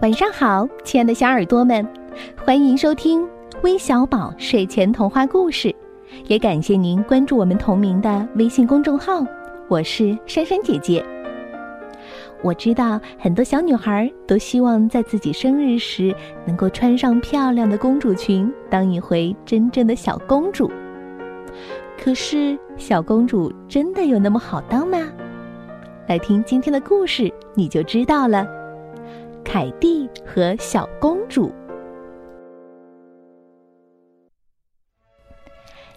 晚上好，亲爱的小耳朵们，欢迎收听微小宝睡前童话故事，也感谢您关注我们同名的微信公众号。我是珊珊姐姐。我知道很多小女孩都希望在自己生日时能够穿上漂亮的公主裙，当一回真正的小公主。可是，小公主真的有那么好当吗？来听今天的故事，你就知道了。凯蒂和小公主。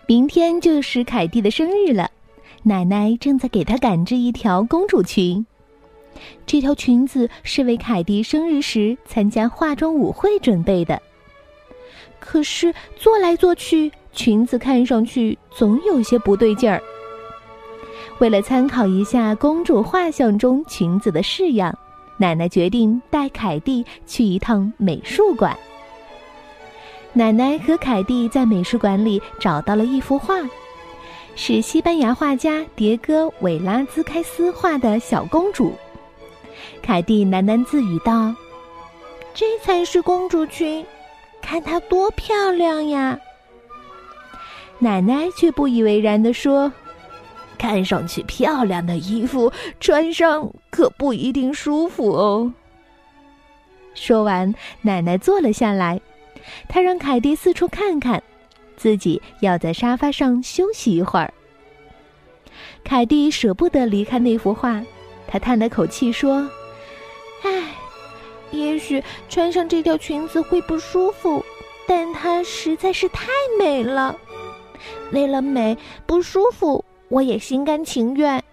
明天就是凯蒂的生日了，奶奶正在给她赶制一条公主裙。这条裙子是为凯蒂生日时参加化妆舞会准备的。可是做来做去，裙子看上去总有些不对劲儿。为了参考一下公主画像中裙子的式样，奶奶决定带凯蒂去一趟美术馆。奶奶和凯蒂在美术馆里找到了一幅画，是西班牙画家迭戈·韦拉兹开斯画的小公主。凯蒂喃喃自语道：“这才是公主裙，看她多漂亮呀！”奶奶却不以为然地说。看上去漂亮的衣服，穿上可不一定舒服哦。说完，奶奶坐了下来，她让凯蒂四处看看，自己要在沙发上休息一会儿。凯蒂舍不得离开那幅画，她叹了口气说：“唉，也许穿上这条裙子会不舒服，但它实在是太美了。为了美，不舒服。”我也心甘情愿。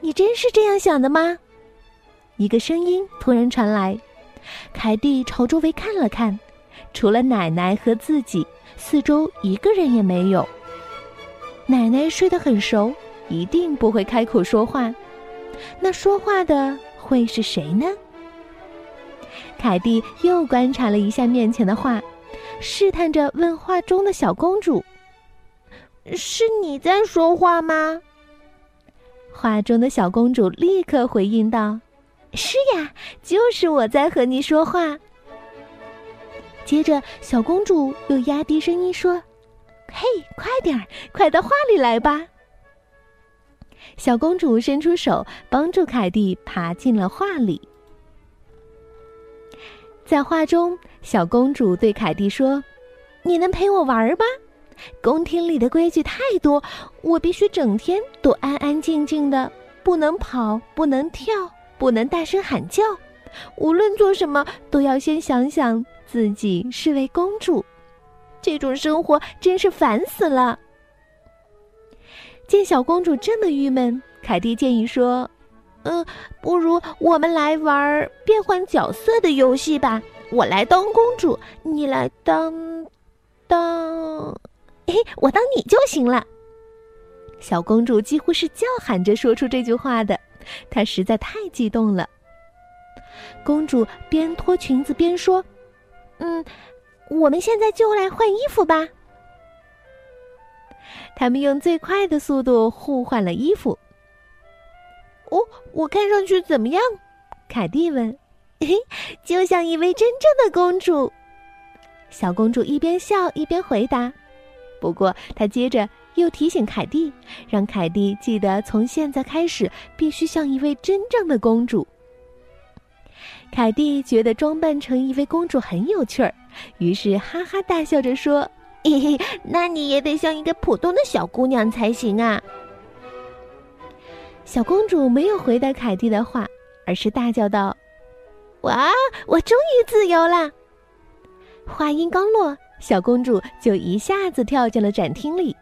你真是这样想的吗？一个声音突然传来。凯蒂朝周围看了看，除了奶奶和自己，四周一个人也没有。奶奶睡得很熟，一定不会开口说话。那说话的会是谁呢？凯蒂又观察了一下面前的画，试探着问画中的小公主。是你在说话吗？画中的小公主立刻回应道：“是呀，就是我在和你说话。”接着，小公主又压低声音说：“嘿，快点儿，快到画里来吧！”小公主伸出手，帮助凯蒂爬进了画里。在画中，小公主对凯蒂说：“你能陪我玩吧？”宫廷里的规矩太多，我必须整天都安安静静的，不能跑，不能跳，不能大声喊叫。无论做什么，都要先想想自己是位公主。这种生活真是烦死了。见小公主这么郁闷，凯蒂建议说：“嗯，不如我们来玩变换角色的游戏吧。我来当公主，你来当当。”嘿，我当你就行了。小公主几乎是叫喊着说出这句话的，她实在太激动了。公主边脱裙子边说：“嗯，我们现在就来换衣服吧。”他们用最快的速度互换了衣服。哦，我看上去怎么样？凯蒂问。嘿，就像一位真正的公主。小公主一边笑一边回答。不过，他接着又提醒凯蒂，让凯蒂记得从现在开始必须像一位真正的公主。凯蒂觉得装扮成一位公主很有趣儿，于是哈哈大笑着说：“嘿嘿，那你也得像一个普通的小姑娘才行啊！”小公主没有回答凯蒂的话，而是大叫道：“哇，我终于自由了！”话音刚落。小公主就一下子跳进了展厅里，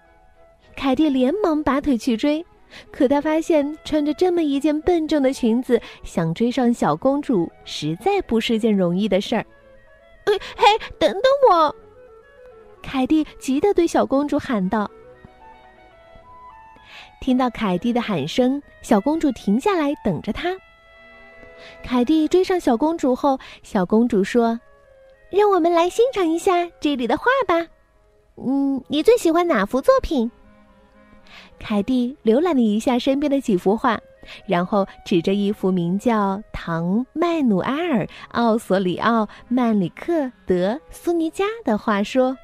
凯蒂连忙拔腿去追，可她发现穿着这么一件笨重的裙子，想追上小公主实在不是件容易的事儿。嘿，等等我！凯蒂急得对小公主喊道。听到凯蒂的喊声，小公主停下来等着她。凯蒂追上小公主后，小公主说。让我们来欣赏一下这里的画吧。嗯，你最喜欢哪幅作品？凯蒂浏览了一下身边的几幅画，然后指着一幅名叫《唐麦努埃尔·奥索里奥·曼里克德苏尼加》的画说：“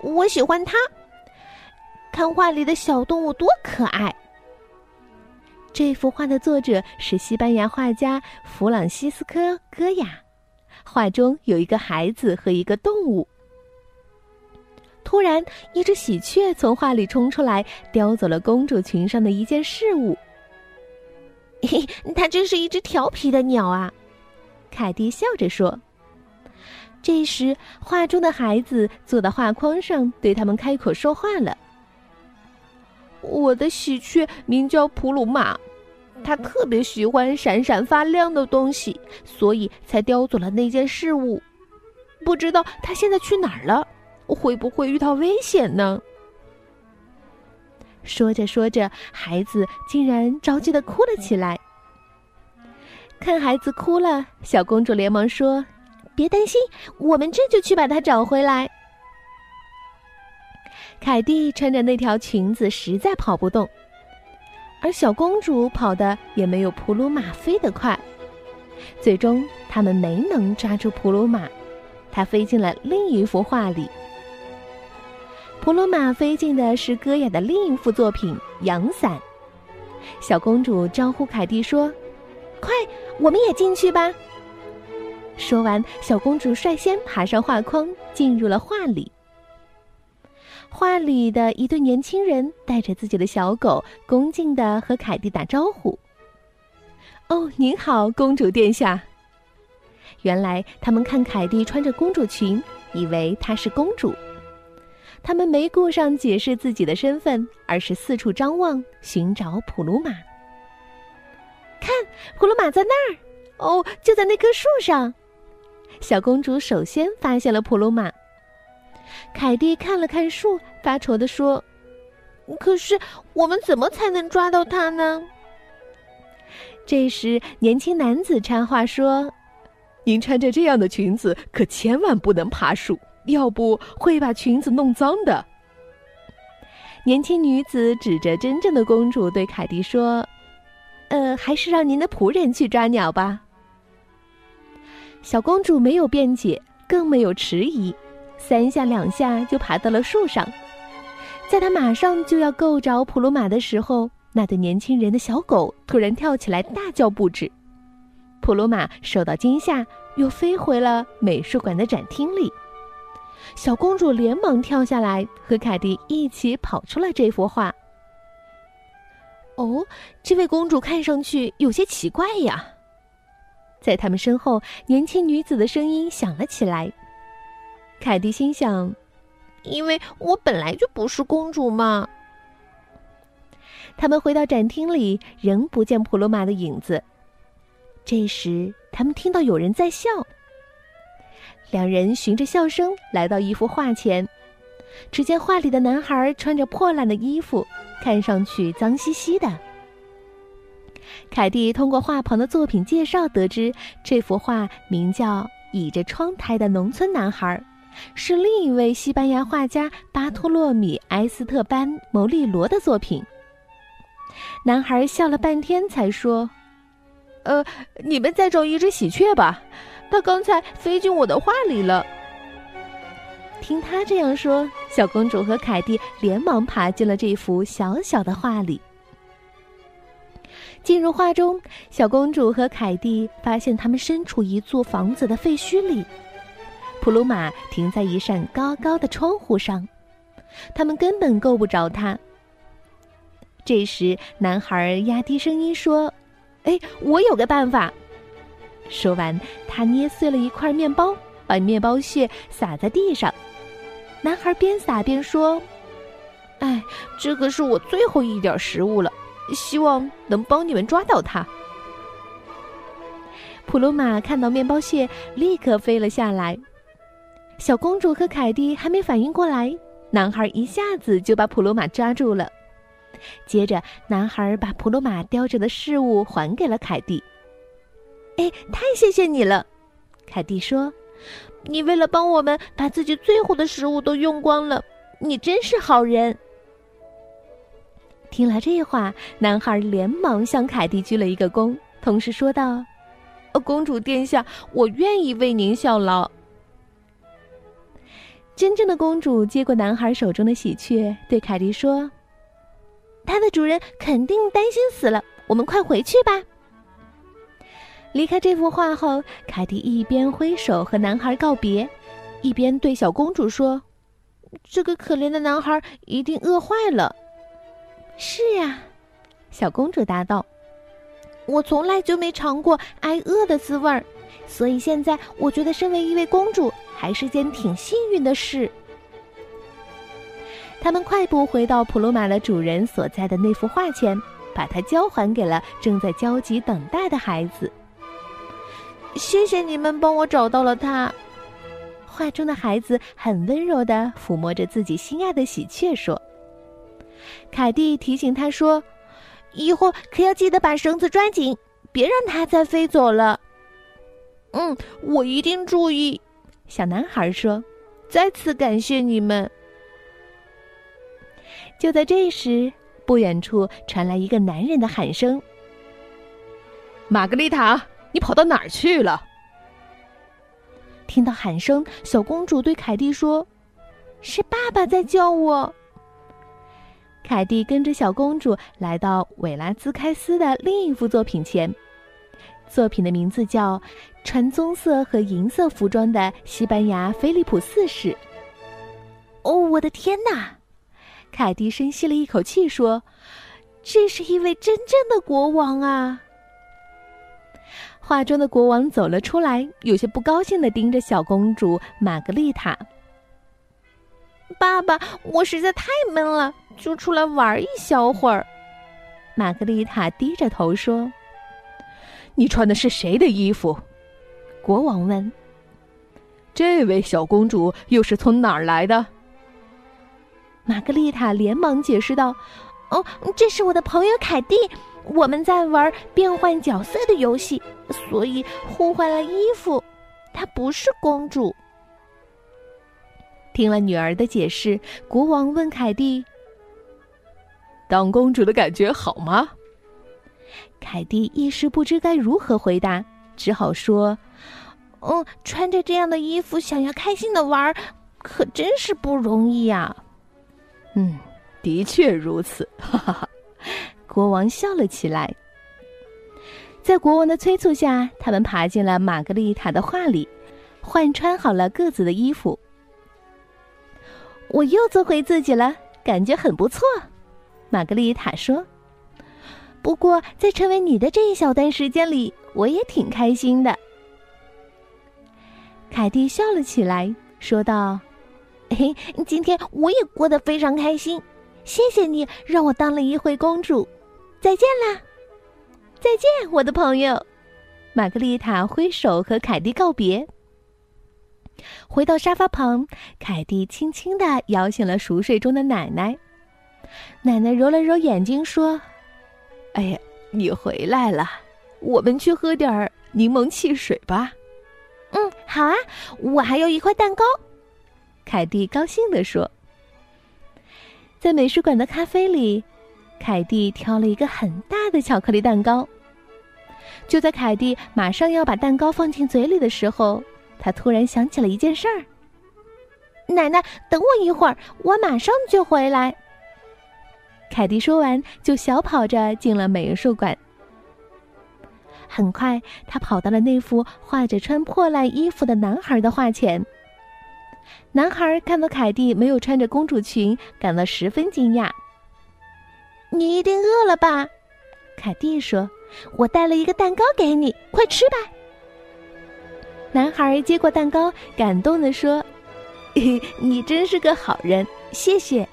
我喜欢它。看画里的小动物多可爱。”这幅画的作者是西班牙画家弗朗西斯科·戈雅。画中有一个孩子和一个动物。突然，一只喜鹊从画里冲出来，叼走了公主裙上的一件饰物。嘿，它真是一只调皮的鸟啊！凯蒂笑着说。这时，画中的孩子坐到画框上，对他们开口说话了：“我的喜鹊名叫普鲁玛，它特别喜欢闪闪发亮的东西，所以才叼走了那件事物。不知道他现在去哪儿了。”会不会遇到危险呢？说着说着，孩子竟然着急的哭了起来。看孩子哭了，小公主连忙说：“别担心，我们这就去把它找回来。”凯蒂穿着那条裙子实在跑不动，而小公主跑的也没有普鲁马飞得快。最终，他们没能抓住普鲁马，它飞进了另一幅画里。普鲁马飞进的是戈雅的另一幅作品《阳伞》。小公主招呼凯蒂说：“快，我们也进去吧。”说完，小公主率先爬上画框，进入了画里。画里的一对年轻人带着自己的小狗，恭敬的和凯蒂打招呼：“哦，您好，公主殿下。”原来他们看凯蒂穿着公主裙，以为她是公主。他们没顾上解释自己的身份，而是四处张望，寻找普鲁玛。看，普鲁玛在那儿！哦，就在那棵树上。小公主首先发现了普鲁玛。凯蒂看了看树，发愁地说：“可是我们怎么才能抓到它呢？”这时，年轻男子插话说：“您穿着这样的裙子，可千万不能爬树。”要不会把裙子弄脏的。年轻女子指着真正的公主对凯蒂说：“呃，还是让您的仆人去抓鸟吧。”小公主没有辩解，更没有迟疑，三下两下就爬到了树上。在他马上就要够着普鲁玛的时候，那对年轻人的小狗突然跳起来大叫不止。普鲁玛受到惊吓，又飞回了美术馆的展厅里。小公主连忙跳下来，和凯蒂一起跑出了这幅画。哦，这位公主看上去有些奇怪呀。在他们身后，年轻女子的声音响了起来。凯蒂心想：“因为我本来就不是公主嘛。”他们回到展厅里，仍不见普罗玛的影子。这时，他们听到有人在笑。两人循着笑声来到一幅画前，只见画里的男孩穿着破烂的衣服，看上去脏兮兮的。凯蒂通过画旁的作品介绍得知，这幅画名叫《倚着窗台的农村男孩》，是另一位西班牙画家巴托洛米埃斯特班·牟利罗的作品。男孩笑了半天，才说：“呃，你们再找一只喜鹊吧。”它刚才飞进我的画里了。听他这样说，小公主和凯蒂连忙爬进了这幅小小的画里。进入画中，小公主和凯蒂发现他们身处一座房子的废墟里。普鲁玛停在一扇高高的窗户上，他们根本够不着它。这时，男孩压低声音说：“哎，我有个办法。”说完，他捏碎了一块面包，把面包屑撒在地上。男孩边撒边说：“哎，这可是我最后一点食物了，希望能帮你们抓到它。”普鲁玛看到面包屑，立刻飞了下来。小公主和凯蒂还没反应过来，男孩一下子就把普罗马抓住了。接着，男孩把普罗马叼着的饰物还给了凯蒂。哎，太谢谢你了，凯蒂说：“你为了帮我们把自己最后的食物都用光了，你真是好人。”听了这话，男孩连忙向凯蒂鞠了一个躬，同时说道：“呃公主殿下，我愿意为您效劳。”真正的公主接过男孩手中的喜鹊，对凯蒂说：“它的主人肯定担心死了，我们快回去吧。”离开这幅画后，凯蒂一边挥手和男孩告别，一边对小公主说：“这个可怜的男孩一定饿坏了。”“是呀。”小公主答道，“我从来就没尝过挨饿的滋味儿，所以现在我觉得身为一位公主。”还是件挺幸运的事。他们快步回到普鲁玛的主人所在的那幅画前，把它交还给了正在焦急等待的孩子。谢谢你们帮我找到了他。画中的孩子很温柔的抚摸着自己心爱的喜鹊，说：“凯蒂提醒他说，以后可要记得把绳子抓紧，别让它再飞走了。”嗯，我一定注意。小男孩说：“再次感谢你们。”就在这时，不远处传来一个男人的喊声：“玛格丽塔，你跑到哪儿去了？”听到喊声，小公主对凯蒂说：“是爸爸在叫我。”凯蒂跟着小公主来到韦拉兹开斯的另一幅作品前。作品的名字叫《穿棕色和银色服装的西班牙菲利普四世》。哦，我的天哪！凯蒂深吸了一口气说：“这是一位真正的国王啊！”画中的国王走了出来，有些不高兴的盯着小公主玛格丽塔。爸爸，我实在太闷了，就出来玩一小会儿。玛格丽塔低着头说。你穿的是谁的衣服？国王问。这位小公主又是从哪儿来的？玛格丽塔连忙解释道：“哦，这是我的朋友凯蒂，我们在玩变换角色的游戏，所以互换了衣服。她不是公主。”听了女儿的解释，国王问凯蒂：“当公主的感觉好吗？”凯蒂一时不知该如何回答，只好说：“嗯，穿着这样的衣服，想要开心的玩，可真是不容易呀。”“嗯，的确如此。”哈哈哈，国王笑了起来。在国王的催促下，他们爬进了玛格丽塔的画里，换穿好了各自的衣服。我又做回自己了，感觉很不错。”玛格丽塔说。不过，在成为你的这一小段时间里，我也挺开心的。凯蒂笑了起来，说道：“嘿，今天我也过得非常开心，谢谢你让我当了一回公主。再见啦，再见，我的朋友。”玛格丽塔挥手和凯蒂告别。回到沙发旁，凯蒂轻轻的摇醒了熟睡中的奶奶。奶奶揉了揉眼睛，说。哎呀，你回来了，我们去喝点儿柠檬汽水吧。嗯，好啊，我还有一块蛋糕。凯蒂高兴地说。在美术馆的咖啡里，凯蒂挑了一个很大的巧克力蛋糕。就在凯蒂马上要把蛋糕放进嘴里的时候，他突然想起了一件事儿。奶奶，等我一会儿，我马上就回来。凯蒂说完，就小跑着进了美术馆。很快，他跑到了那幅画着穿破烂衣服的男孩的画前。男孩看到凯蒂没有穿着公主裙，感到十分惊讶。“你一定饿了吧？”凯蒂说，“我带了一个蛋糕给你，快吃吧。”男孩接过蛋糕，感动的说：“ 你真是个好人，谢谢。”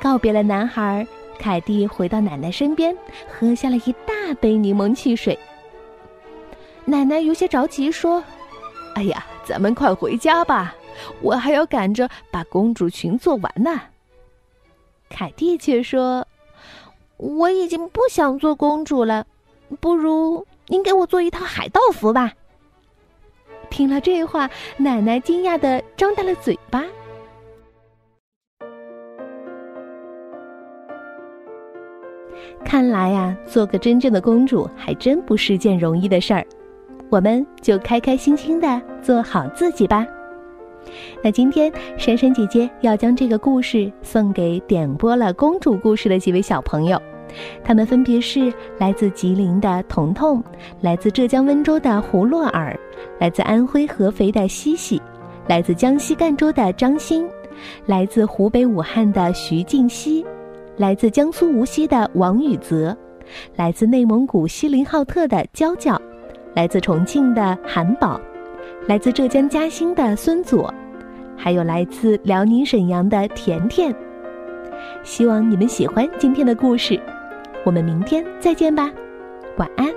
告别了男孩，凯蒂回到奶奶身边，喝下了一大杯柠檬汽水。奶奶有些着急说：“哎呀，咱们快回家吧，我还要赶着把公主裙做完呢。”凯蒂却说：“我已经不想做公主了，不如您给我做一套海盗服吧。”听了这话，奶奶惊讶的张大了嘴巴。看来呀，做个真正的公主还真不是件容易的事儿。我们就开开心心的做好自己吧。那今天珊珊姐姐要将这个故事送给点播了公主故事的几位小朋友，他们分别是来自吉林的彤彤，来自浙江温州的胡洛尔，来自安徽合肥的西西，来自江西赣州的张欣，来自湖北武汉的徐静熙。来自江苏无锡的王宇泽，来自内蒙古锡林浩特的娇娇，来自重庆的韩宝，来自浙江嘉兴的孙左，还有来自辽宁沈阳的甜甜。希望你们喜欢今天的故事，我们明天再见吧，晚安。